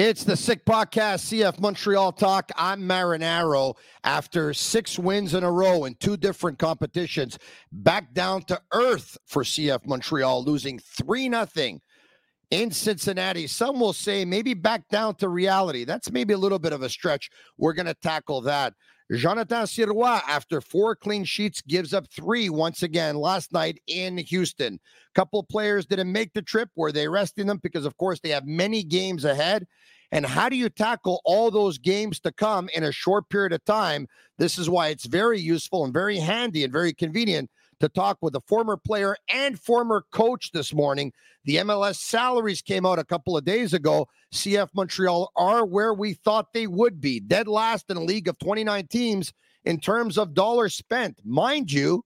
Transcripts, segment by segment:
It's the Sick Podcast, CF Montreal Talk. I'm Marinaro. After six wins in a row in two different competitions, back down to earth for CF Montreal, losing 3 0 in Cincinnati. Some will say maybe back down to reality. That's maybe a little bit of a stretch. We're going to tackle that. Jonathan Sirois, after four clean sheets, gives up three once again last night in Houston. Couple players didn't make the trip. Were they resting them? Because, of course, they have many games ahead. And how do you tackle all those games to come in a short period of time? This is why it's very useful and very handy and very convenient to talk with a former player and former coach this morning. The MLS salaries came out a couple of days ago. CF Montreal are where we thought they would be, dead last in a league of 29 teams in terms of dollars spent. Mind you,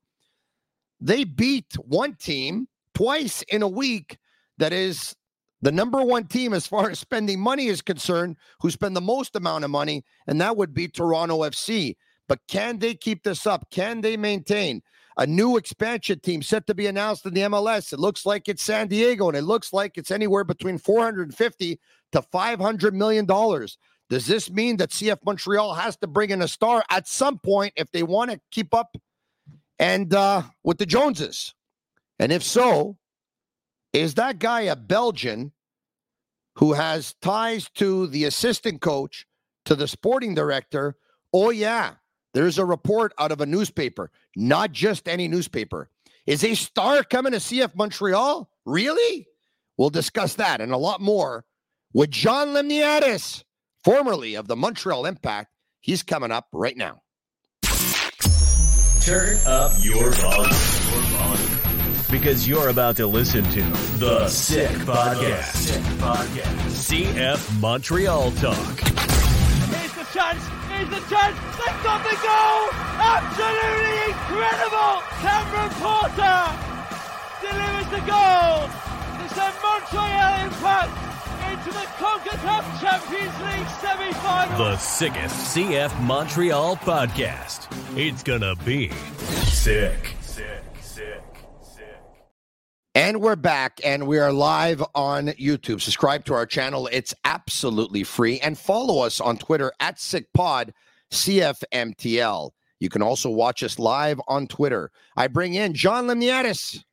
they beat one team twice in a week that is the number one team as far as spending money is concerned, who spend the most amount of money, and that would be Toronto FC. But can they keep this up? Can they maintain? a new expansion team set to be announced in the MLS. It looks like it's San Diego, and it looks like it's anywhere between 450 to 500 million dollars. Does this mean that CF Montreal has to bring in a star at some point if they want to keep up and uh, with the Joneses? And if so, is that guy a Belgian who has ties to the assistant coach, to the sporting director? Oh yeah, there's a report out of a newspaper, not just any newspaper. Is a star coming to CF Montreal? Really? We'll discuss that and a lot more with John Limniatis, formerly of the Montreal Impact. He's coming up right now. Turn up your volume. Because you're about to listen to The Sick Podcast. Sick Podcast. CF Montreal Talk. Here's the chance is the chance. They got the goal. Absolutely incredible. Cameron Porter delivers the goal to send Montreal Impact into the CONCACAF Champions League semi-final. The sickest CF Montreal podcast. It's gonna be sick. And we're back and we are live on YouTube. Subscribe to our channel. It's absolutely free. And follow us on Twitter at SickPod, CFMTL. You can also watch us live on Twitter. I bring in John Limniatis.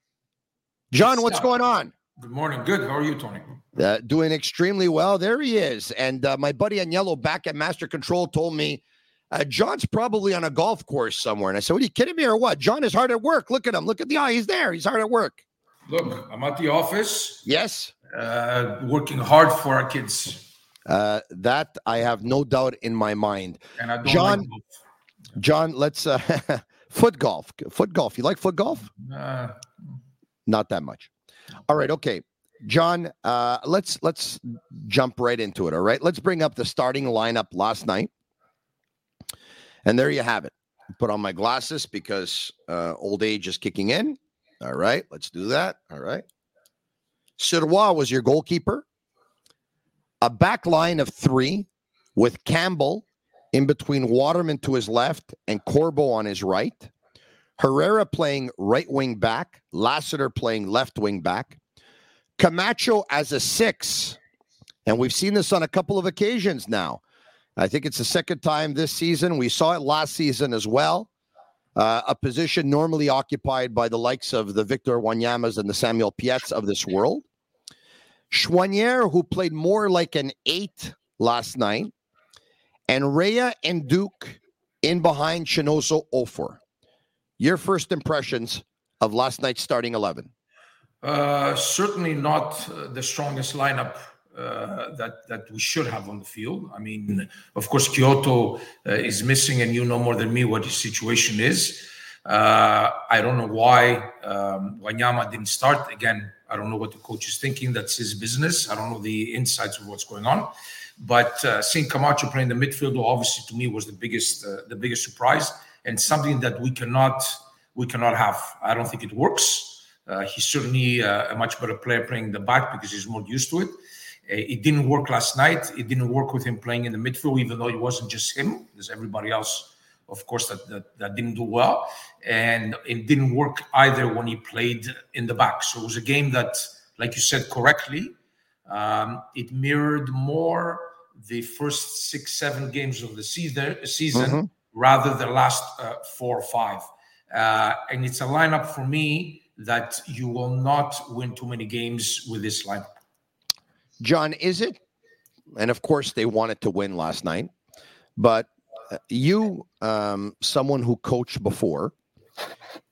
John, what's going on? Good morning. Good. How are you, Tony? Uh, doing extremely well. There he is. And uh, my buddy Agnello back at Master Control told me uh, John's probably on a golf course somewhere. And I said, What are you kidding me or what? John is hard at work. Look at him. Look at the eye. He's there. He's hard at work. Look, I'm at the office. Yes. Uh, working hard for our kids. Uh, that I have no doubt in my mind. And I don't John, like. John, let's uh, foot golf. Foot golf. You like foot golf? Uh, Not that much. All right. Okay. John, uh, let's let's jump right into it. All right. Let's bring up the starting lineup last night. And there you have it. Put on my glasses because uh, old age is kicking in. All right, let's do that. All right. Sirois was your goalkeeper. A back line of three with Campbell in between Waterman to his left and Corbo on his right. Herrera playing right wing back. Lassiter playing left wing back. Camacho as a six. And we've seen this on a couple of occasions now. I think it's the second time this season. We saw it last season as well uh, a position normally occupied by the likes of the Victor Wanyamas and the Samuel Piets of this world. Choinière, who played more like an eight last night, and Rea and Duke in behind Chinonso Offor. Your first impressions of last night's starting 11? uh, certainly not the strongest lineup uh, that that we should have on the field. I mean, of course, Quioto uh, is missing, and you know more than me what his situation is. Uh, I don't know why um, Wanyama didn't start again. I don't know what the coach is thinking. That's his business. I don't know the insights of what's going on. But uh, seeing Camacho playing the midfield, obviously to me was the biggest uh, the biggest surprise and something that we cannot we cannot have. I don't think it works. He's certainly a much better player playing the back because he's more used to it. Uh, It didn't work last night. It didn't work with him playing in the midfield, even though it wasn't just him. There's everybody else, of course, that, that, that didn't do well. And it didn't work either when he played in the back. So it was a game that, like you said correctly, um, it mirrored more the first six, seven games of the season, season mm-hmm. rather the last uh, four or five. Uh, and it's a lineup for me that you will not win too many games with this lineup. John, is it? And of course, they wanted to win last night, but uh, you, um, someone who coached before,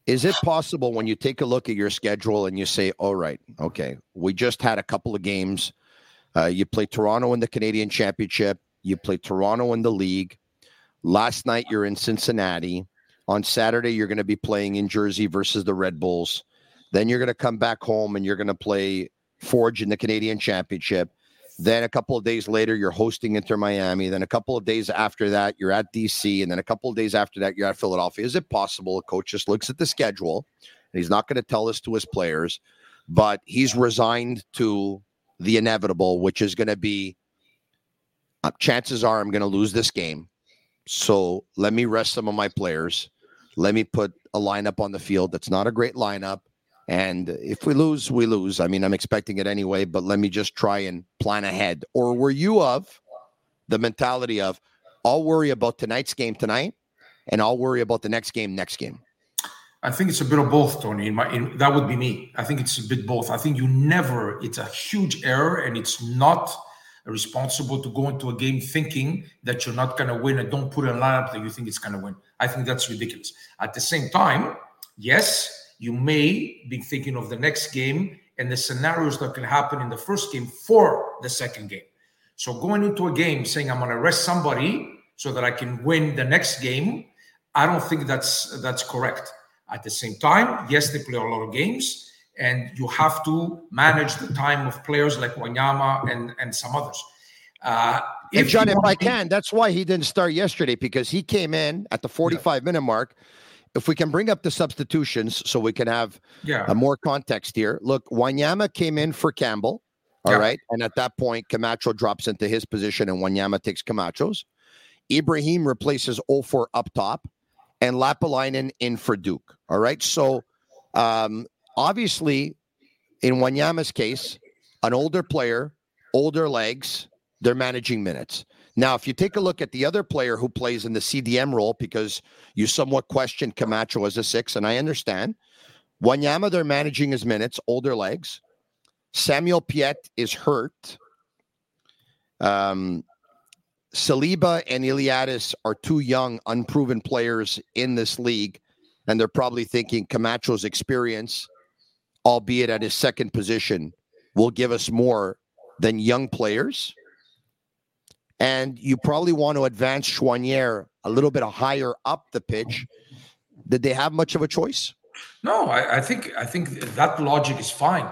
is it possible when you take a look at your schedule and you say, all right, okay, we just had a couple of games. Uh, you play Toronto in the Canadian Championship, you play Toronto in the league. Last night, you're in Cincinnati. On Saturday, you're going to be playing in Jersey versus the Red Bulls. Then you're going to come back home and you're going to play Forge in the Canadian Championship. Then a couple of days later, you're hosting Inter Miami. Then a couple of days after that, you're at DC. And then a couple of days after that, you're at Philadelphia. Is it possible a coach just looks at the schedule and he's not going to tell this to his players, but he's resigned to the inevitable, which is going to be uh, chances are I'm going to lose this game. So let me rest some of my players. Let me put a lineup on the field that's not a great lineup. And if we lose, we lose. I mean, I'm expecting it anyway, but let me just try and plan ahead. Or were you of the mentality of, I'll worry about tonight's game tonight and I'll worry about the next game next game? I think it's a bit of both, Tony. In my, in, that would be me. I think it's a bit both. I think you never, it's a huge error and it's not responsible to go into a game thinking that you're not going to win and don't put a lineup that you think it's going to win. I think that's ridiculous. At the same time, yes, you may be thinking of the next game and the scenarios that can happen in the first game for the second game. So going into a game saying I'm going to rest somebody so that I can win the next game, I don't think that's that's correct. At the same time, yes, they play a lot of games, and you have to manage the time of players like Wanyama and and some others. Uh, if John, if I can, that's why he didn't start yesterday because he came in at the 45 yeah. minute mark if we can bring up the substitutions so we can have yeah. a more context here. Look, Wanyama came in for Campbell. all yeah. right, And at that point, Camacho drops into his position and Wanyama takes Camacho's. Ibrahim replaces Offor up top and Lappalainen in for Duke. All right. So um, obviously, in Wanyama's case, an older player, older legs, they're managing minutes. Now, if you take a look at the other player who plays in the CDM role, because you somewhat questioned Camacho as a six, and I understand. Wanyama, they're managing his minutes, older legs. Samuel Piet is hurt. Um, Saliba and Iliadis are two young, unproven players in this league, and they're probably thinking Camacho's experience, albeit at his second position, will give us more than young players and you probably want to advance Choinière a little bit higher up the pitch. Did they have much of a choice? No, I, I think I think that logic is fine.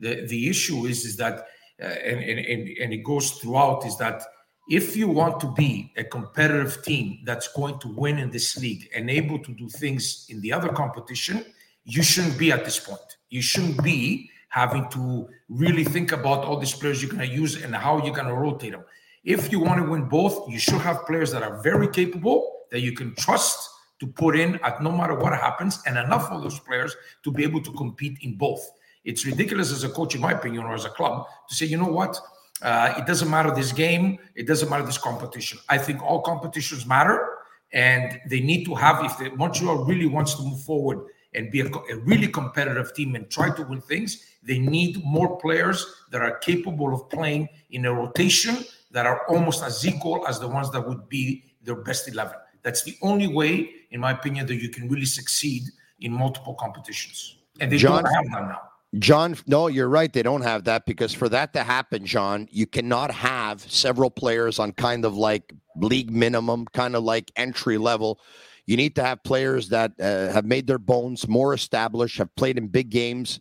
The the issue is is that uh, and, and and it goes throughout is that if you want to be a competitive team that's going to win in this league and able to do things in the other competition, you shouldn't be at this point. You shouldn't be having to really think about all these players you're going to use and how you're going to rotate them. If you want to win both, you should have players that are very capable that you can trust to put in at no matter what happens, and enough of those players to be able to compete in both. It's ridiculous as a coach, in my opinion, or as a club, to say, you know what, uh, it doesn't matter this game, it doesn't matter this competition. I think all competitions matter, and they need to have. If the, Montreal really wants to move forward and be a, a really competitive team and try to win things, they need more players that are capable of playing in a rotation that are almost as equal as the ones that would be their best 11. That's the only way, in my opinion, that you can really succeed in multiple competitions. And they John, don't have that now. John, no, you're right. They don't have that because for that to happen, John, you cannot have several players on kind of like league minimum, kind of like entry level. You need to have players that uh, have made their bones more established, have played in big games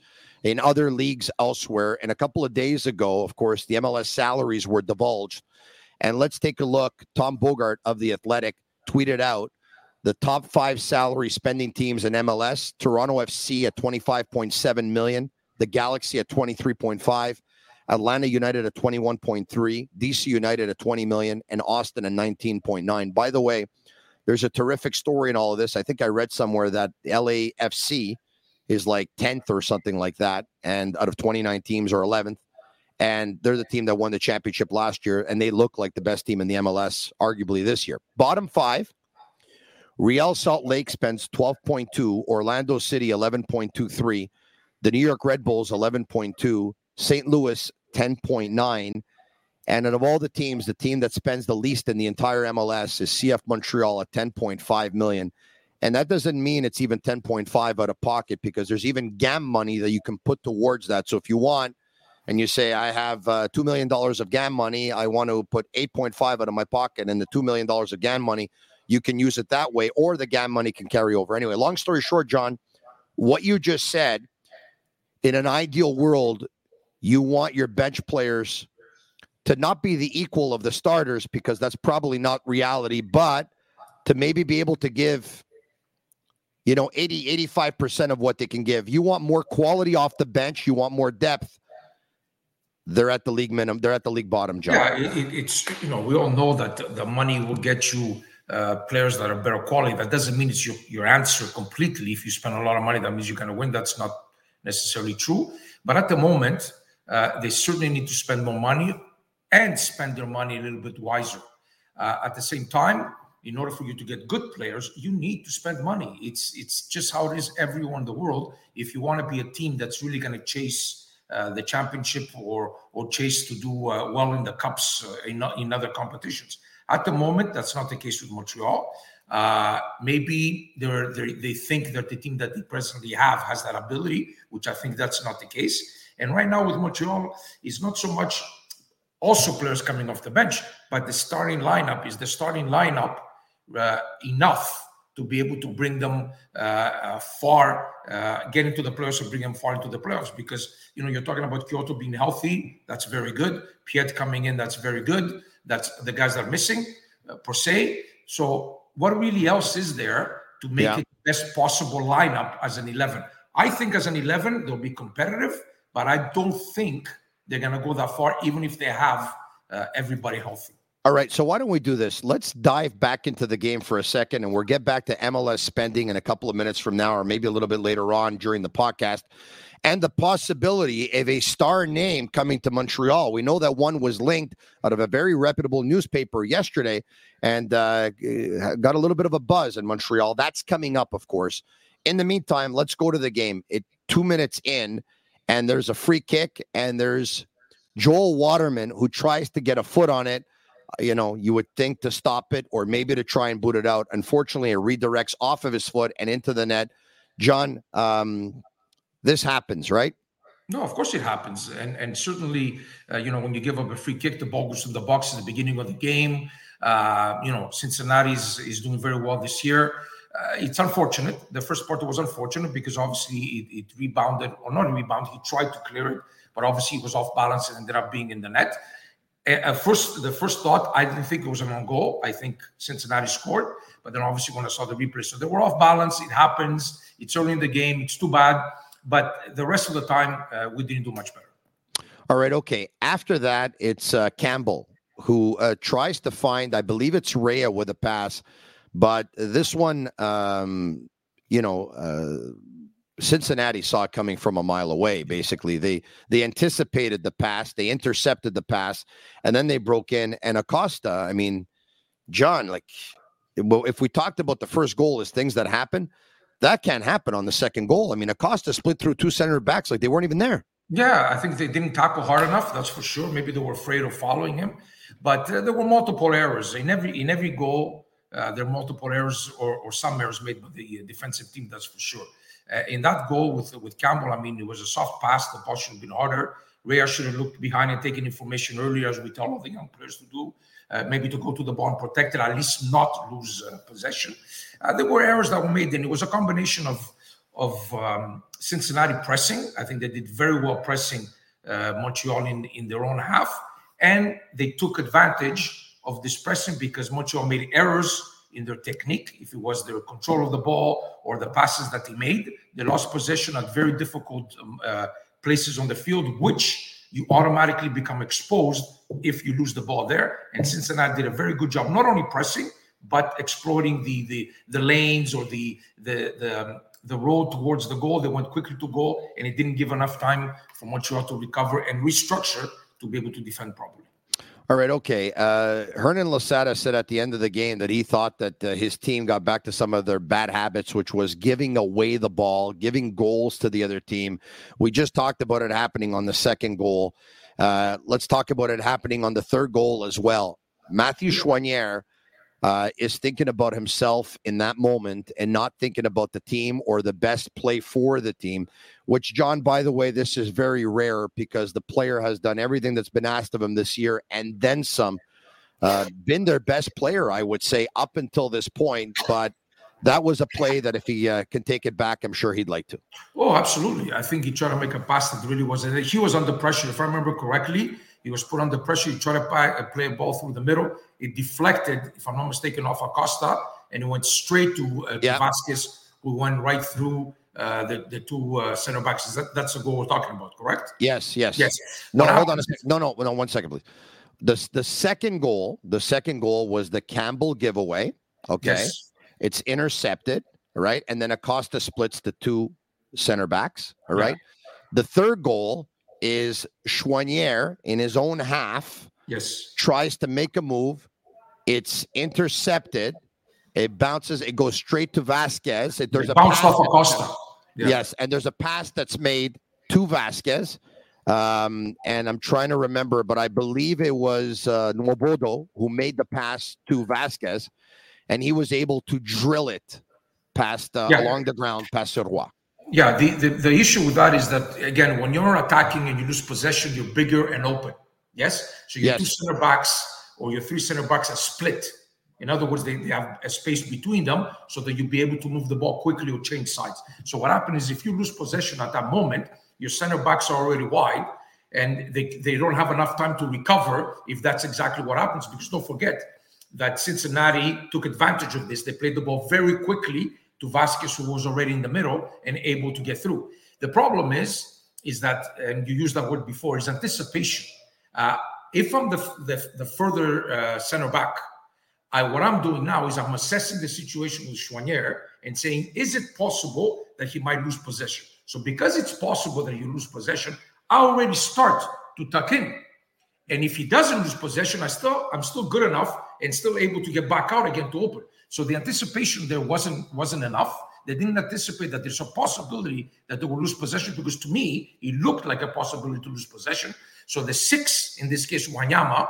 in other leagues elsewhere. And a couple of days ago, of course, the MLS salaries were divulged. And let's take a look. Tom Bogert of The Athletic tweeted out the top five salary spending teams in MLS Toronto FC at 25.7 million, the Galaxy at 23.5. Atlanta United at 21.3, DC United at 20 million, and Austin at 19.9. By the way, there's a terrific story in all of this. I think I read somewhere that LAFC is like 10th or something like that, and out of 29 teams or 11th. and they're the team that won the championship last year, and they look like the best team in the MLS, arguably this year. Bottom five: Real Salt Lake spends 12.2, Orlando City 11.23, the New York Red Bulls 11.2, St. Louis 10.9. And out of all the teams, the team that spends the least in the entire MLS is CF Montreal at 10.5 million. And that doesn't mean it's even 10.5 out of pocket because there's even GAM money that you can put towards that. So if you want, and you say, I have uh, $2 million of GAM money, I want to put 8.5 out of my pocket, and the $2 million of GAM money, you can use it that way, or the GAM money can carry over. Anyway, long story short, John, what you just said, in an ideal world, you want your bench players to not be the equal of the starters because that's probably not reality, but to maybe be able to give, you know, 80, 85% of what they can give. You want more quality off the bench, you want more depth. They're at the league minimum. They're at the league bottom. Yeah, it, it's you know we all know that the money will get you uh, players that are better quality. That doesn't mean it's your, your answer completely. If you spend a lot of money, that means you're going to win. That's not necessarily true. But at the moment, uh, they certainly need to spend more money and spend their money a little bit wiser. Uh, at the same time, in order for you to get good players, you need to spend money. It's it's just how it is everywhere in the world. If you want to be a team that's really going to chase uh, the championship or or chase to do uh, well in the cups uh, in in other competitions, at the moment that's not the case with Montreal. Uh, maybe they're, they're, they think that the team that they presently have has that ability, which I think that's not the case. And right now with Montreal, it's not so much also players coming off the bench, but the starting lineup is the starting lineup enough to be able to bring them uh, uh, far, uh, get into the playoffs and bring them far into the playoffs. Because you know you're talking about Quioto being healthy, that's very good. Piet coming in, that's very good. That's the guys that are missing uh, per se. So what really else is there to make yeah. it the best possible lineup as an 11? I think as an 11 they'll be competitive, but I don't think they're going to go that far, even if they have uh, everybody healthy. All right, so why don't we do this? Let's dive back into the game for a second, and we'll get back to MLS spending in a couple of minutes from now, or maybe a little bit later on during the podcast, and the possibility of a star name coming to Montreal. We know that one was linked out of a very reputable newspaper yesterday, and uh, got a little bit of a buzz in Montreal. That's coming up, of course. In the meantime, let's go to the game. It two minutes in and there's a free kick, and there's Joel Waterman who tries to get a foot on it. You know, you would think to stop it or maybe to try and boot it out. Unfortunately, it redirects off of his foot and into the net. John, um, this happens, right? No, of course it happens, and and certainly, uh, you know, when you give up a free kick, the ball goes in the box at the beginning of the game. Uh, you know, Cincinnati is, is doing very well this year uh, it's unfortunate. The first part was unfortunate because obviously it, it, rebounded, or not rebound. He tried to clear it, but obviously it was off balance and ended up being in the net. At first, the first thought, I didn't think it was an on goal. I think Cincinnati scored, but then obviously when I saw the replay, so they were off balance. It happens. It's early in the game. It's too bad, but the rest of the time uh, we didn't do much better. All right. Okay. After that, it's uh, Campbell who uh, tries to find. I believe it's Rea with a pass but this one, um, you know, uh, Cincinnati saw it coming from a mile away. Basically, they they anticipated the pass, they intercepted the pass, and then they broke in. And Acosta, I mean, John, like, well, if we talked about the first goal as things that happen, that can't happen on the second goal. I mean, Acosta split through two center backs like they weren't even there. Yeah, I think they didn't tackle hard enough. That's for sure. Maybe they were afraid of following him, but uh, there were multiple errors in every in every goal. Uh, there are multiple errors or, or some errors made by the uh, defensive team, that's for sure. Uh, in that goal with with Campbell, I mean, it was a soft pass. The ball should have been harder. Rea should have looked behind and taken information earlier, as we tell all the young players to do. Uh, maybe to go to the ball and protect it, at least not lose uh, possession. There were errors that were made, and it was a combination of of um, Cincinnati pressing. I think they did very well pressing Montreal in in their own half, and they took advantage of this pressing because Montreal made errors in their technique. If it was their control of the ball or the passes that they made, they lost possession at very difficult um, uh, places on the field, which you automatically become exposed if you lose the ball there. And Cincinnati did a very good job, not only pressing but exploiting the the the lanes or the the the um, the road towards the goal. They went quickly to goal, and it didn't give enough time for Montreal to recover and restructure to be able to defend properly. All right, okay. Uh, Hernan Losada said at the end of the game that he thought that uh, his team got back to some of their bad habits, which was giving away the ball, giving goals to the other team. We just talked about it happening on the second goal. Uh, let's talk about it happening on the third goal as well. Mathieu Choinière uh, is thinking about himself in that moment and not thinking about the team or the best play for the team, which, John, by the way, this is very rare because the player has done everything that's been asked of him this year and then some. Uh, been their best player, I would say, up until this point. But that was a play that if he uh, can take it back, I'm sure he'd like to. Oh, absolutely. I think he tried to make a pass that really wasn't. He was under pressure, if I remember correctly. He was put under pressure. He tried to uh, play a ball through the middle. It deflected, if I'm not mistaken, off Acosta, and it went straight to, uh, to Vazquez, who went right through uh, the the two uh, center backs. That, that's the goal we're talking about, correct? Yes, yes, yes. No, what hold on a second. No, no, no. One second, please. The the second goal, the second goal was the Campbell giveaway. Okay, yes. it's intercepted, right, and then Acosta splits the two center backs. All right. Yeah. The third goal is Choinière in his own half. Yes. Tries to make a move. It's intercepted. It bounces. It goes straight to Vazquez. It, there's it a bounce off Acosta. Yeah. Yes, and there's a pass that's made to Vazquez. Um, and I'm trying to remember, but I believe it was uh, who made the pass to Vazquez, and he was able to drill it past uh, yeah. along the ground past Roy. Yeah, the, the, the issue with that is that again, when you're attacking and you lose possession, you're bigger and open. Yes, so your yes. two center backs or your three center backs are split. In other words, they, they have a space between them so that you'll be able to move the ball quickly or change sides. So what happens is if you lose possession at that moment, your center backs are already wide and they, they don't have enough time to recover if that's exactly what happens. Because don't forget that Cincinnati took advantage of this. They played the ball very quickly to Vazquez, who was already in the middle and able to get through. The problem is, is that, and you used that word before, is anticipation. Uh, if I'm the the, the further uh, center back, I, what I'm doing now is I'm assessing the situation with Choinière and saying, is it possible that he might lose possession? So because it's possible that you lose possession, I already start to tuck in. And if he doesn't lose possession, I still I'm still good enough and still able to get back out again to open. So the anticipation there wasn't wasn't enough. They didn't anticipate that there's a possibility that they will lose possession because to me it looked like a possibility to lose possession. So the six in this case Wanyama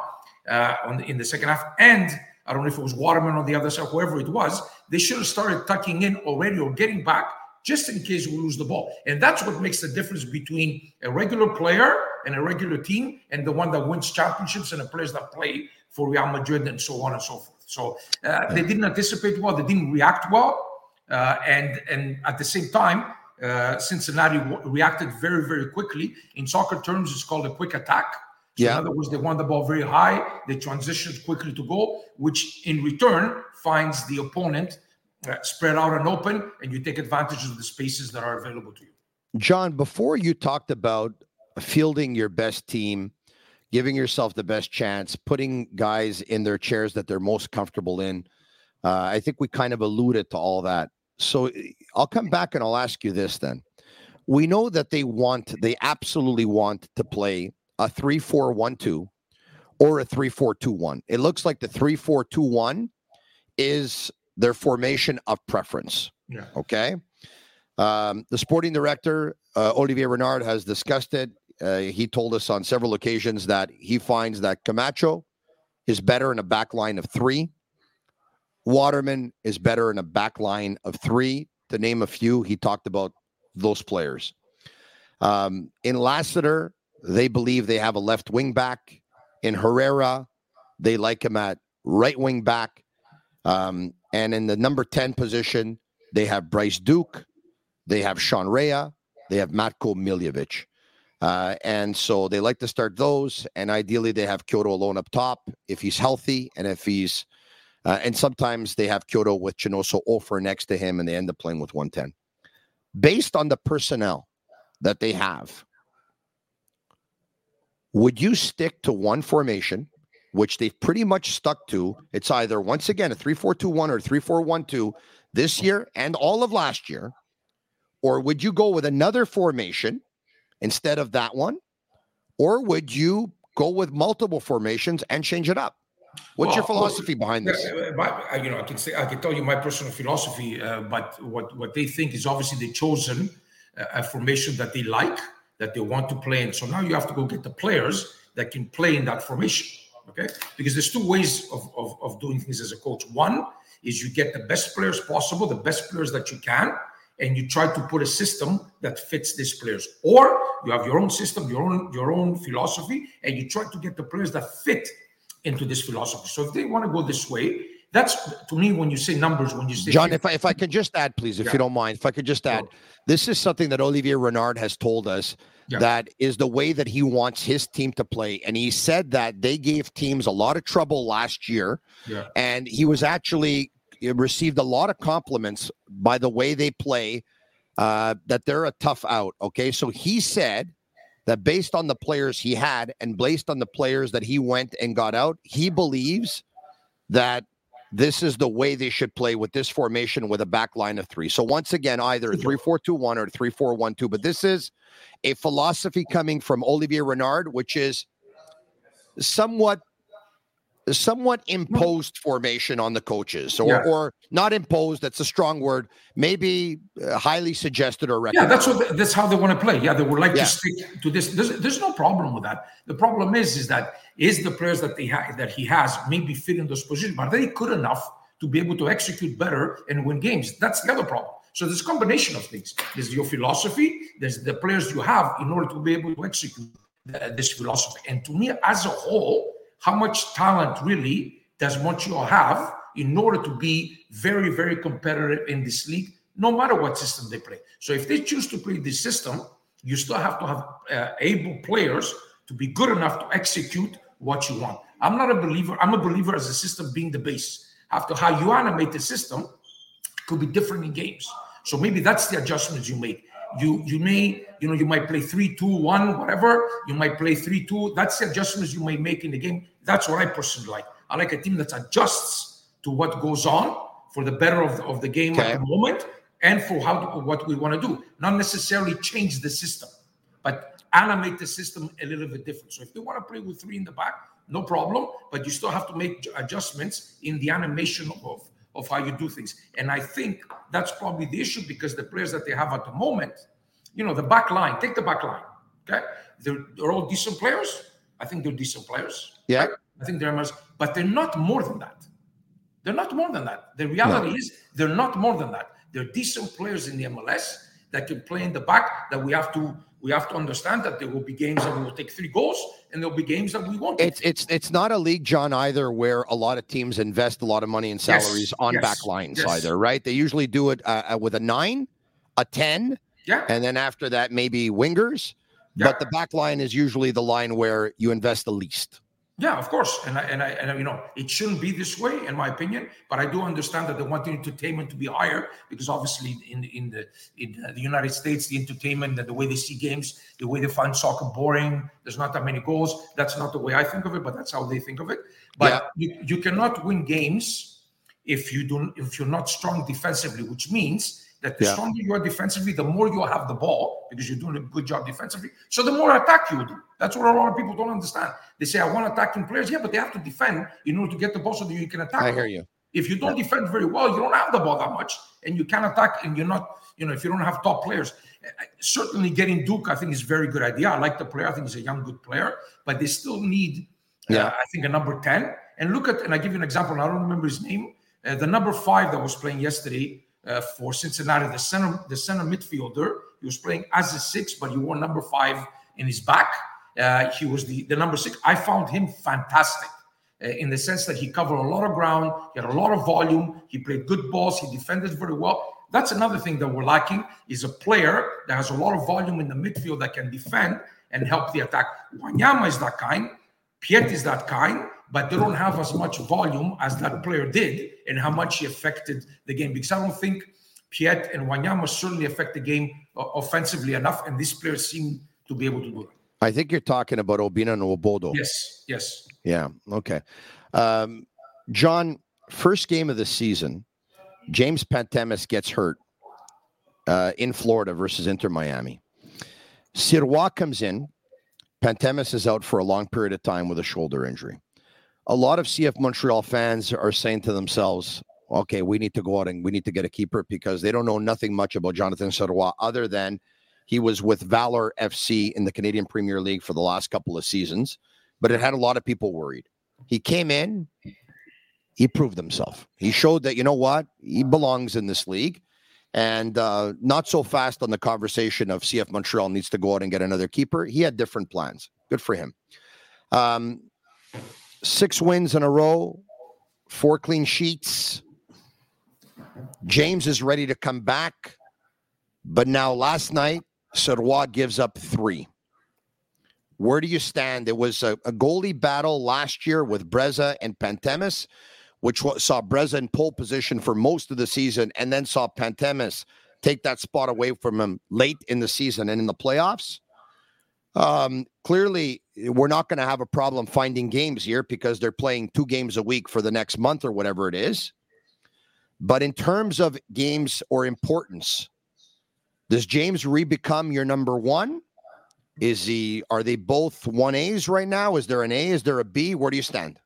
uh, on in the second half and I don't know if it was Waterman on the other side, whoever it was, they should have started tucking in already or getting back just in case we lose the ball. And that's what makes the difference between a regular player and a regular team and the one that wins championships and the players that play for Real Madrid and so on and so forth. So uh, they didn't anticipate well, they didn't react well, uh, and and at the same time, uh, Cincinnati w- reacted very very quickly. In soccer terms, it's called a quick attack. So yeah. In other words, they won the ball very high. They transitioned quickly to goal, which in return finds the opponent uh, spread out and open, and you take advantage of the spaces that are available to you. John, before you talked about fielding your best team giving yourself the best chance, putting guys in their chairs that they're most comfortable in. Uh, I think we kind of alluded to all that. So eh, I'll come back and I'll ask you this then. We know that they want, they absolutely want to play a 3 4 1 2 or a 3 4 2 1. It looks like the 3 4 2 1 is their formation of preference. Yeah. Okay. Um, the sporting director, uh, Olivier Renard, has discussed it. Uh, he told us on several occasions that he finds that Camacho is better in a back line of three. Waterman is better in a back line of three. To name a few, he talked about those players. Um, in Lassiter, they believe they have a left wing back. In Herrera, they like him at right wing back. Um, and in the number 10 position, they have Bryce Duke, they have Sean Rea, they have Matko Miljevic. Uh, and so they like to start those. And ideally, they have Quioto alone up top if he's healthy and if he's, uh, and sometimes they have Quioto with Chinonso Offor next to him and they end up playing with 110. Based on the personnel that they have, would you stick to one formation, which they've pretty much stuck to? It's either once again a 3 4 2 1 or 3 4 1 2 this year and all of last year, or would you go with another formation? Instead of that one? Or would you go with multiple formations and change it up. What's your Well, philosophy behind this? Uh, my- you know, I can say I can tell you my personal philosophy, uh, but what what they think is obviously they've chosen a, a formation that they like, that they want to play in. So now you have to go get the players that can play in that formation. Okay, because there's two ways of, of, of doing things as a coach. One is you get the best players possible, the best players that you can, and you try to put a system that fits these players. Or you have your own system, your own your own philosophy, and you try to get the players that fit into this philosophy. So if they want to go this way, that's to me when you say numbers, when you say John, if I, if I could just add, please, if Yeah. you don't mind, if I could just add, Sure. this is something that Olivier Renard has told us Yeah. that is the way that he wants his team to play. And he said that they gave teams a lot of trouble last year, yeah, and he was actually received a lot of compliments by the way they play. Uh, that they're a tough out. Okay, so he said that based on the players he had and based on the players that he went and got out, he believes that this is the way they should play with this formation with a back line of three. So once again, either three four two one or three four one two. But this is a philosophy coming from Olivier Renard, which is somewhat somewhat imposed formation on the coaches or Yeah. or not imposed that's a strong word maybe uh, highly suggested or yeah. recommended That's what that's how they want to play. Yeah, they would like Yeah. to stick to this. There's, there's no problem with that. The problem is is that is the players that they ha- that he has maybe fit in those positions, but are they good enough to be able to execute better and win games? That's the other problem. So there's a combination of things. There's your philosophy. There's the players you have in order to be able to execute th- this philosophy. And to me, as a whole, how much talent really does Montreal have in order to be very, very competitive in this league, no matter what system they play? So if they choose to play this system, you still have to have uh, able players to be good enough to execute what you want. I'm not a believer. I'm a believer as a system being the base. After how you animate the system could be different in games. So maybe that's the adjustments you make. You you may you know you might play three two one whatever. You might play three two. That's the adjustments you may make in the game. That's what I personally like. I like a team that adjusts to what goes on for the better of the, of the game Okay. at the moment and for how to, what we want to do. Not necessarily change the system, but animate the system a little bit different. So if they want to play with three in the back, no problem. But you still have to make adjustments in the animation of of how you do things. And I think that's probably the issue because the players that they have at the moment, you know, the back line, take the back line. Okay. They're, they're all decent players. I think they're decent players. Yeah. right? I think they're, most- but they're not more than that. They're not more than that. The reality is they're not more than that. They're decent players in the MLS that can play in the back. That we have to we have to understand that there will be games that we will take three goals, and there'll be games that we won't. it's it's it's not a league john either where a lot of teams invest a lot of money in salaries on yes, back lines yes. either right they usually do it uh, uh, with a 9 a 10 yeah, and then after that maybe wingers Yeah. but the back line is usually the line where you invest the least Yeah, of course, and I, and I and I, you know it shouldn't be this way, in my opinion. But I do understand that they want the entertainment to be higher because obviously in in the in the United States, the entertainment and the way they see games, the way they find soccer boring. There's not that many goals. That's not the way I think of it, but that's how they think of it. But Yeah. you, you cannot win games if you don't if you're not strong defensively, which means that the Yeah. stronger you are defensively, the more you have the ball because you're doing a good job defensively. So the more attack you do. That's what a lot of people don't understand. They say, I want attacking players. Yeah, but they have to defend in order to get the ball so that you can attack. i hear you If you don't defend very well, you don't have the ball that much, and you can attack, and you're not, you know, if you don't have top players. Uh, Certainly, getting Duke, I think, is a very good idea. I like the player. I think he's a young, good player, but they still need, uh, Yeah. I think, a number 10. And look at, and I give you an example, and I don't remember his name. Uh, the number five that was playing yesterday uh, for Cincinnati, the center, the center midfielder, he was playing as a six, but he wore number five in his back. Uh, he was the, the number six. I found him fantastic uh, in the sense that he covered a lot of ground, he had a lot of volume, he played good balls, he defended very well. That's another thing that we're lacking is a player that has a lot of volume in the midfield that can defend and help the attack. Wanyama is that kind, Piet is that kind, but they don't have as much volume as that player did and how much he affected the game. Because I don't think Piet and Wanyama certainly affect the game uh, offensively enough, and these players seem to be able to do it. i think you're talking about Obinna Nwobodo Yes, yes. Yeah. Okay. Um, John, first game of the season, James Pantemis gets hurt uh, in Florida versus Inter Miami. Sirois comes in, Pantemis is out for a long period of time with a shoulder injury. A lot of CF Montreal fans are saying to themselves, okay, we need to go out and we need to get a keeper because they don't know nothing much about Jonathan Sirois other than he was with Valor FC in the Canadian Premier League for the last couple of seasons, but it had a lot of people worried. He came in, he proved himself. He showed that, you know what, he belongs in this league. And uh, not so fast on the conversation of CF Montreal needs to go out and get another keeper. He had different plans. Good for him. Um, six wins in a row, four clean sheets. James is ready to come back. But now, last night, Sirois gives up three. Where do you stand? It was a, a goalie battle last year with Breza and Pantemis, which saw Breza in pole position for most of the season, and then saw Pantemis take that spot away from him late in the season and in the playoffs. Um, clearly, we're not going to have a problem finding games here because they're playing two games a week for the next month or whatever it is. But in terms of games or importance, does James Reed become your number one? Is he? Are they both one A's right now? Is there an A? Is there a B? Where do you stand?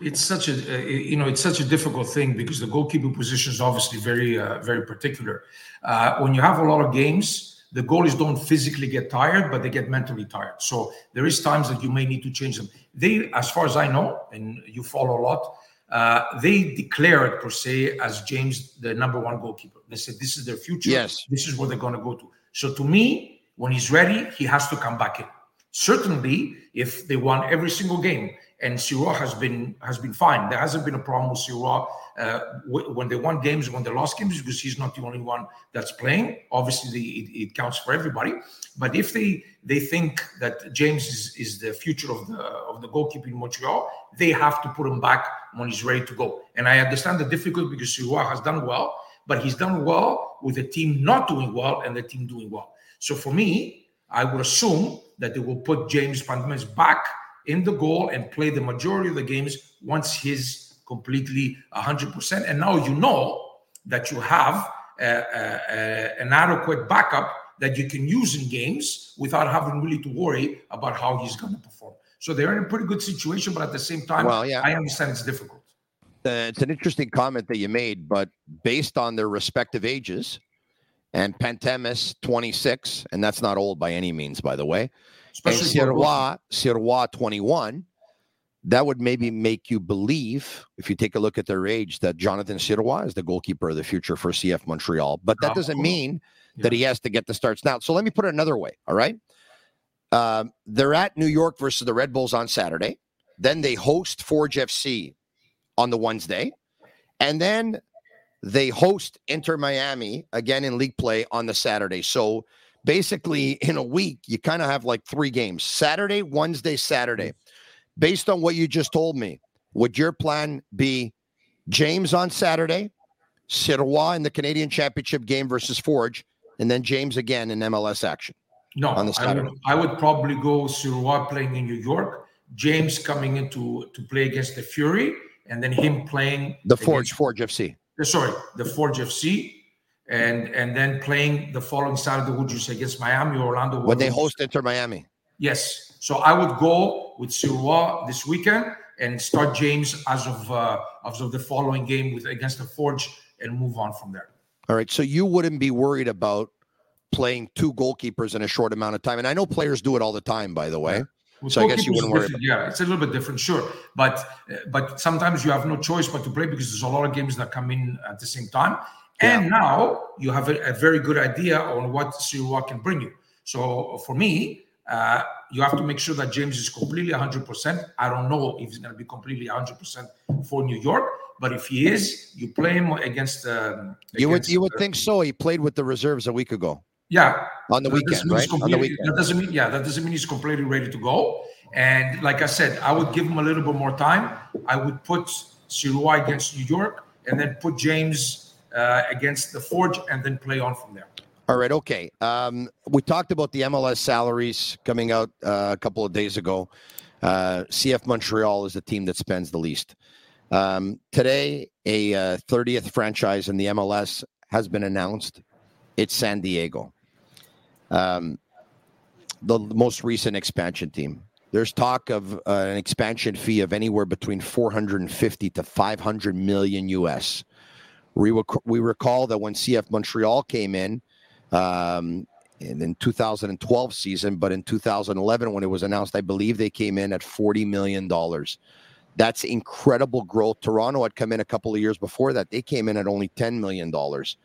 It's such a uh, you know it's such a difficult thing because the goalkeeper position is obviously very uh, very particular. Uh, when you have a lot of games, the goalies don't physically get tired, but they get mentally tired. So there is times that you may need to change them. They, as far as I know, and you follow a lot, uh, they declared per se as James the number one goalkeeper. They said this is their future. Yes, this is where they're going to go to. So to me, when he's ready, he has to come back in. Certainly, if they won every single game and Sirois has been has been fine. There hasn't been a problem with Sirois uh, when they won games, when they lost games, because he's not the only one that's playing. Obviously, the, it, it, counts for everybody. But if they they think that James is, is the future of the of the goalkeeper in Montreal, they have to put him back when he's ready to go. And I understand the difficulty because Sirois has done well, but he's done well with the team not doing well and the team doing well. So for me, I would assume that they will put James Pantemis back in the goal and play the majority of the games once he's completely 100%. And now you know that you have a, a, an adequate backup that you can use in games without having really to worry about how he's going to perform. So they're in a pretty good situation, but at the same time, well, yeah. I understand it's difficult. Uh, it's an interesting comment that you made, but based on their respective ages, and Pantemis 26, and that's not old by any means, by the way, Especially Sirois 21, that would maybe make you believe, if you take a look at their age, that Jonathan Sirois is the goalkeeper of the future for CF Montreal. But that doesn't mean that he has to get the starts now. So let me put it another way. All right. Um, they're at New York versus the Red Bulls on Saturday. Then they host Forge FC on the Wednesday. And then they host Inter Miami again in league play on the Saturday. So basically in a week, you kind of have like three games Saturday, Wednesday, Saturday. Mm. Based on what you just told me, would your plan be James on Saturday, Sirois in the Canadian Championship game versus Forge, and then James again in MLS action? No, on the Saturday. I would, I would probably go Sirois playing in New York, James coming in to, to play against the Fury, and then him playing the Forge, against, Forge FC. Uh, sorry, the Forge FC, and and then playing the following Saturday, would you say against Miami or Orlando? When they host Inter Miami. Yes. So I would go with Sirois this weekend and start James as of uh, as of the following game with against the Forge and move on from there. All right. So you wouldn't be worried about playing two goalkeepers in a short amount of time, and I know players do it all the time, by the way. Yeah. so I guess you wouldn't worry. yeah, it's a little bit different, sure, but but sometimes you have no choice but to play because there's a lot of games that come in at the same time, and now you have a, a, very good idea on what Sirois can bring you. So for me, uh, you have to make sure that James is completely 100%. I don't know if he's going to be completely 100% for New York, but if he is, you play him against. Um, you would you would think so. He played with the reserves a week ago. Yeah, on the weekend, right? On the weekend. That doesn't mean yeah, that doesn't mean he's completely ready to go. And like I said, I would give him a little bit more time. I would put Sirois against New York, and then put James uh, against the Forge and then play on from there. All right. Okay. Um, we talked about the MLS salaries coming out uh, a couple of days ago. Uh, CF Montreal is the team that spends the least. Um, today, a 30th uh, franchise in the MLS has been announced. It's San Diego. Um, the most recent expansion team. There's talk of uh, an expansion fee of anywhere between 450 to 500 million US. We, rec- we recall that when CF Montreal came in, um, in, in 2012 season, but in 2011 when it was announced, I believe they came in at 40 million dollars. That's incredible growth. Toronto had come in a couple of years before that; they came in at only 10 million dollars.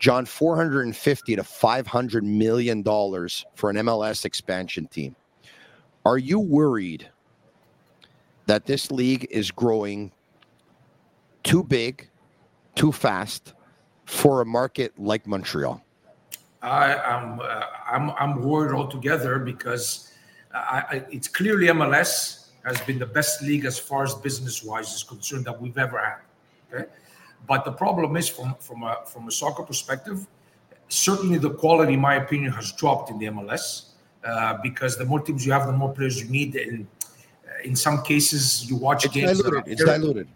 John, 450 to 500 million dollars for an MLS expansion team. Are you worried that this league is growing too big, too fast for a market like Montreal? I, am uh, I'm I'm worried altogether because I, I, it's clearly MLS has been the best league as far as business wise is concerned that we've ever had. Okay, but the problem is from from a from a soccer perspective, certainly the quality, in my opinion, has dropped in the MLS uh, because the more teams you have, the more players you need. And uh, in some cases, you watch it's games. Diluted. It's diluted.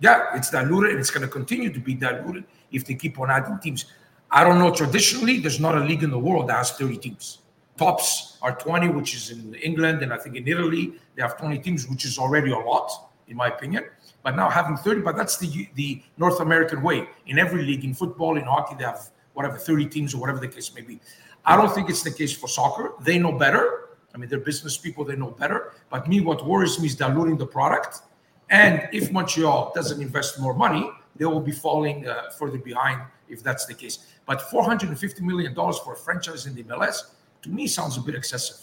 Yeah, it's diluted, and it's going to continue to be diluted if they keep on adding teams. I don't know. Traditionally, there's not a league in the world that has 30 teams. Tops are 20, which is in England, and I think in Italy they have 20 teams, which is already a lot, in my opinion. But now having 30, but that's the the North American way. In every league, in football, in hockey, they have whatever 30 teams or whatever the case may be. I don't think it's the case for soccer. They know better. I mean, they're business people; they know better. But me, what worries me is diluting the product. And if Montreal doesn't invest more money, they will be falling uh, further behind if that's the case. But 450 million dollars for a franchise in the MLS to me sounds a bit excessive.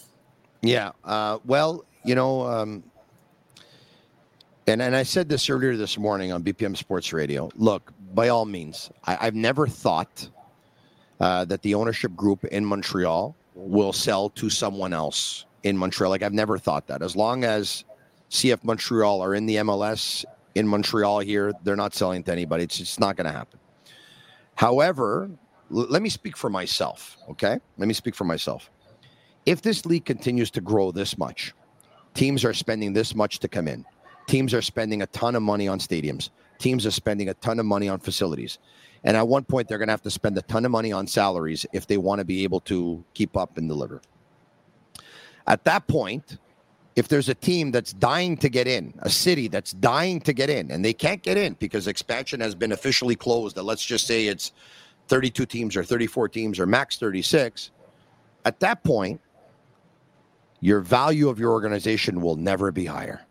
Yeah. Uh, well, you know, um, and and I said this earlier this morning on BPM Sports Radio. Look, by all means, I, have never thought uh, that the ownership group in Montreal will sell to someone else in Montreal. Like I've never thought that. As long as CF Montreal are in the MLS in Montreal here, they're not selling to anybody. It's just not going to happen. However, l- let me speak for myself, okay? Let me speak for myself. If this league continues to grow this much, teams are spending this much to come in, teams are spending a ton of money on stadiums, teams are spending a ton of money on facilities. And at one point, they're going to have to spend a ton of money on salaries if they want to be able to keep up and deliver. At that point, if there's a team that's dying to get in, a city that's dying to get in, and they can't get in because expansion has been officially closed, that let's just say it's 32 teams or 34 teams or max 36, at that point, your value of your organization will never be higher.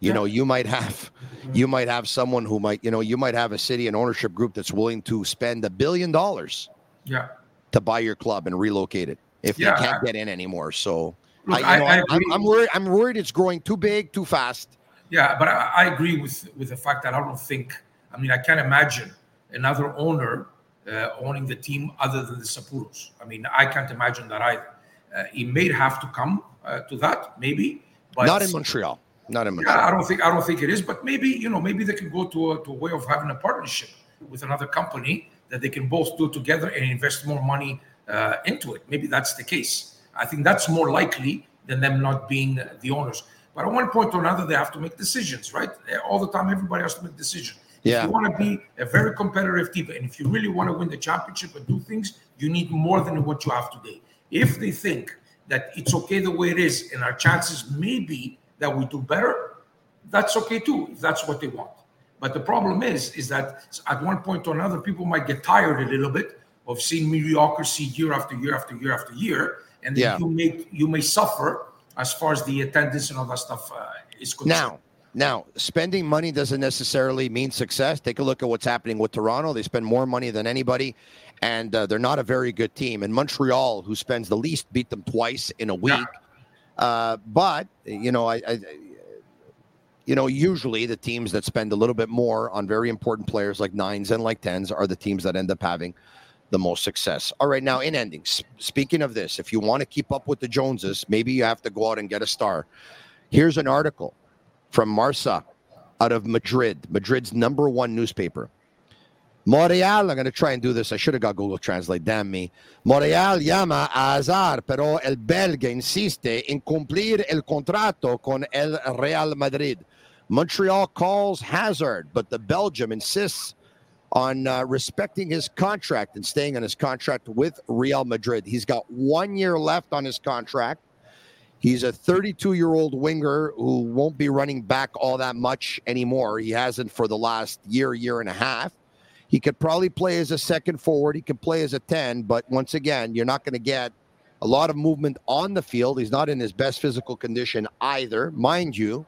You know, you might have you might have someone who might, you know, you might have a city and ownership group that's willing to spend a billion dollars yeah. to buy your club and relocate it if Yeah, they can't get in anymore. So Look, I, I- you know. I'm worried. I'm worried it's growing too big, too fast. Yeah, but I, I agree with with the fact that I don't think. I mean, I can't imagine another owner uh, owning the team other than the Saputos. I mean, I can't imagine that either. Uh, it may have to come uh, to that, maybe, but Not in Montreal. Not in Montreal. Yeah, I don't think I don't think it is, but maybe you know maybe they can go to a, to a way of having a partnership with another company that they can both do together and invest more money uh, into it. Maybe that's the case. I think that's more likely than them not being the owners. But at one point or another, they have to make decisions, right? All the time, everybody has to make decisions. Yeah. If you want to be a very competitive team, and if you really want to win the championship and do things, you need more than what you have today. If they think that it's okay the way it is, and our chances may be that we do better, that's okay too, if that's what they want. But the problem is, is that at one point or another, people might get tired a little bit of seeing mediocrity year after year after year after year, and Yeah. you may you may suffer as far as the attendance and all that stuff uh, is concerned. Now, now, spending money doesn't necessarily mean success. Take a look at what's happening with Toronto. They spend more money than anybody, and uh, they're not a very good team. And Montreal, who spends the least, beat them twice in a week. Uh, but you know, I, I, you know, usually the teams that spend a little bit more on very important players like nines and like tens are the teams that end up having the most success. All right, now in endings. Speaking of this, if you want to keep up with the Joneses, maybe you have to go out and get a star. Here's an article from Marca out of Madrid, Madrid's number one newspaper. Montreal, I'm going to try and do this. I should have got Google Translate, damn me. Montreal llama a Hazard, pero el belga insiste en cumplir el contrato con el Real Madrid. Montreal calls Hazard, but the Belgium insists on uh, respecting his contract and staying on his contract with Real Madrid. He's got one year left on his contract. He's a 32 year old winger who won't be running back all that much anymore. He hasn't for the last year, year and a half. He could probably play as a second forward. He could play as a 10, but once again, you're not going to get a lot of movement on the field. He's not in his best physical condition either. Mind you,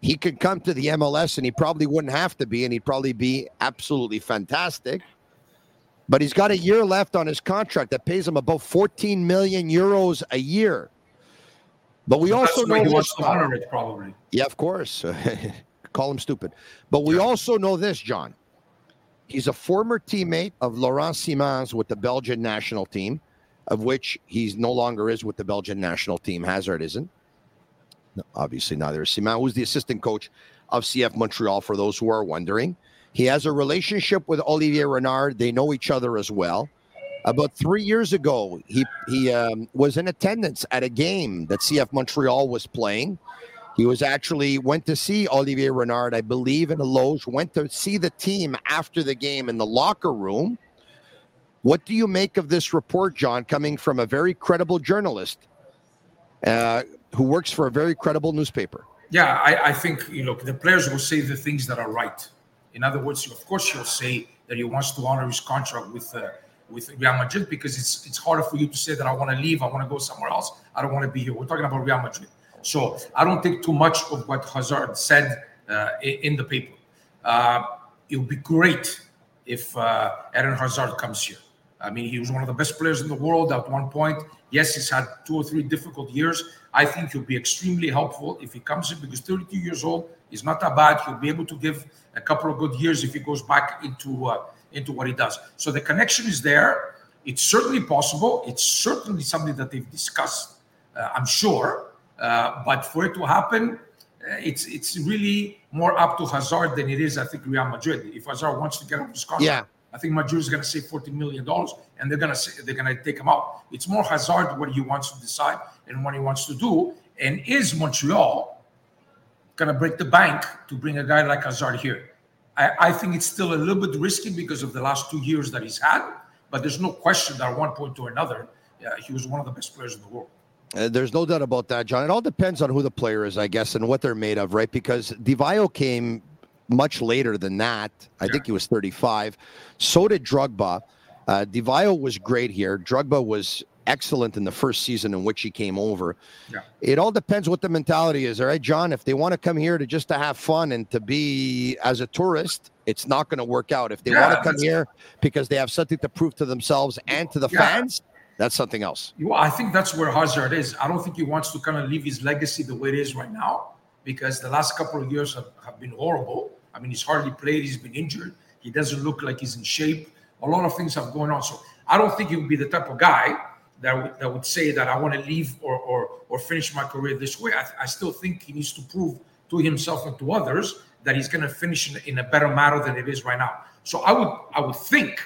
he could come to the MLS and he probably wouldn't have to be, and he'd probably be absolutely fantastic. But he's got a year left on his contract that pays him about 14 million euros a year. But we also know he wants to honor it, probably. Yeah, of course. Call him stupid. But we also know this, John. He's a former teammate of Laurent Ciman with the Belgian national team, of which he's no longer is with the Belgian national team. Hazard isn't. No, obviously, neither is Ciman, who's the assistant coach of CF Montreal, for those who are wondering. He has a relationship with Olivier Renard. They know each other as well. About three years ago, he he um, was in attendance at a game that CF Montreal was playing. He was actually went to see Olivier Renard, I believe, in a loge. Went to see the team after the game in the locker room. What do you make of this report, John, coming from a very credible journalist uh, who works for a very credible newspaper? Yeah, I, I think you know The players will say the things that are right. In other words, of course, he'll say that he wants to honor his contract with. Uh, with Real Madrid because it's it's harder for you to say that I want to leave, I want to go somewhere else, I don't want to be here. We're talking about Real Madrid. So I don't think too much of what Hazard said uh, in the paper. Uh, it would be great if uh, Eden Hazard comes here. I mean, he was one of the best players in the world at one point. Yes, he's had two or three difficult years. I think he'll be extremely helpful if he comes in because 32 years old is not that bad. He'll be able to give a couple of good years if he goes back into uh, into what he does. So the connection is there. It's certainly possible. It's certainly something that they've discussed. Uh, I'm sure. Uh, but for it to happen, uh, it's it's really more up to Hazard than it is, I think, Real Madrid. If Hazard wants to get off his contract, yeah. I think Madrid is going to save 40 million dollars, and they're going to say, they're going to take him out. It's more Hazard what he wants to decide and what he wants to do. And is Montreal going to break the bank to bring a guy like Hazard here? I, I think it's still a little bit risky because of the last two years that he's had. But there's no question that at one point or another, uh, he was one of the best players in the world. Uh, there's no doubt about that, John. It all depends on who the player is, I guess, and what they're made of, right? Because Di Vaio came much later than that. I think he was 35. So did Drogba. Uh, Di Vaio was great here. Drogba was excellent in the first season in which he came over. Yeah. It all depends what the mentality is, all right, John. If they want to come here to just to have fun and to be as a tourist, it's not going to work out. If they yeah, want to come here because they have something to prove to themselves and to the yeah. fans, that's something else. Well, I think that's where Hazard is. I don't think he wants to kind of leave his legacy the way it is right now because the last couple of years have, have been horrible. I mean, he's hardly played, he's been injured, he doesn't look like he's in shape. A lot of things have going on. So I don't think he would be the type of guy that would, that would say that I want to leave or, or, or finish my career this way. I, I still think he needs to prove to himself and to others that he's going to finish in, in a better manner than it is right now. So I would I would think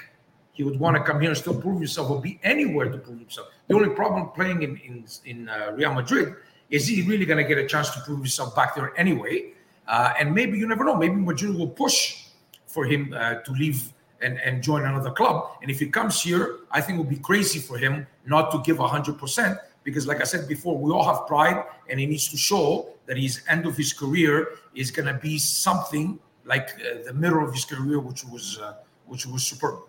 he would want to come here and still prove himself or be anywhere to prove himself. The only problem playing in in, in uh, Real Madrid is he really going to get a chance to prove himself back there anyway? Uh, and maybe you never know. Maybe Madrid will push for him uh, to leave and, and join another club. And if he comes here, I think it would be crazy for him not to give 100% because, like I said before, we all have pride and he needs to show that his end of his career is going to be something like uh, the middle of his career, which was uh, which was superb.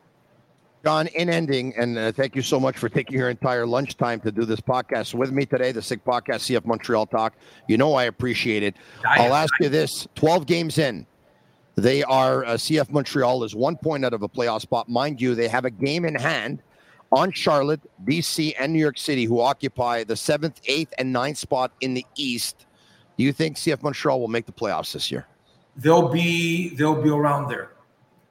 John, in ending, and uh, thank you so much for taking your entire lunchtime to do this podcast with me today, the Sick Podcast, CF Montreal Talk. You know I appreciate it. I'll ask you this 12 games in. They are, uh, CF Montreal is one point out of a playoff spot. Mind you, they have a game in hand on Charlotte, DC, and New York City, who occupy the seventh, eighth, and ninth spot in the East. Do you think CF Montreal will make the playoffs this year? They'll be they'll be around there.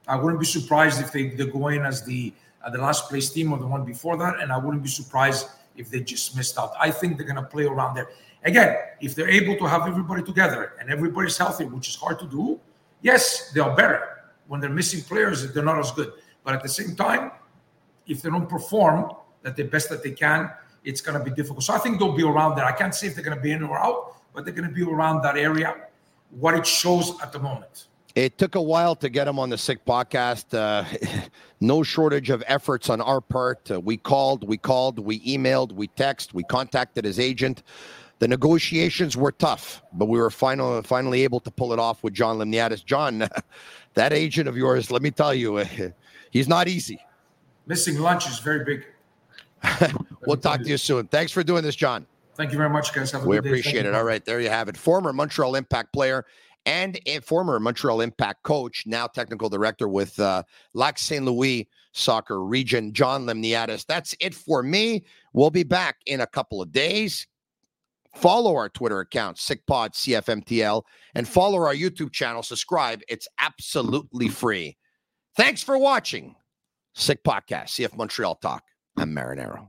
I wouldn't be surprised if they, they go in as the uh, the last place team or the one before that, and I wouldn't be surprised if they just missed out. I think they're going to play around there. Again, if they're able to have everybody together and everybody's healthy, which is hard to do, yes, they're better. When they're missing players, they're not as good. But at the same time, if they don't perform at the best that they can, it's going to be difficult. So I think they'll be around there. I can't say if they're going to be in or out, but they're going to be around that area. What it shows at the moment. It took a while to get him on the Sick podcast. Uh, no shortage of efforts on our part. Uh, we called, we called, we emailed, we texted, we contacted his agent. The negotiations were tough, but we were final, finally able to pull it off with John Limniatis. John, that agent of yours, let me tell you, he's not easy. Missing lunch is very big. we'll talk to you soon. Thanks for doing this, John. Thank you very much, guys. we appreciate it. All right, there you have it. Former Montreal Impact player and a former Montreal Impact coach, now technical director with uh, Lac St. Louis Soccer Region, John Limniatis. That's it for me. We'll be back in a couple of days. Follow our Twitter account, SickPod CFMTL, and follow our YouTube channel. Subscribe. It's absolutely free. Thanks for watching. Sick Podcast, CF Montreal Talk. I'm Marinaro.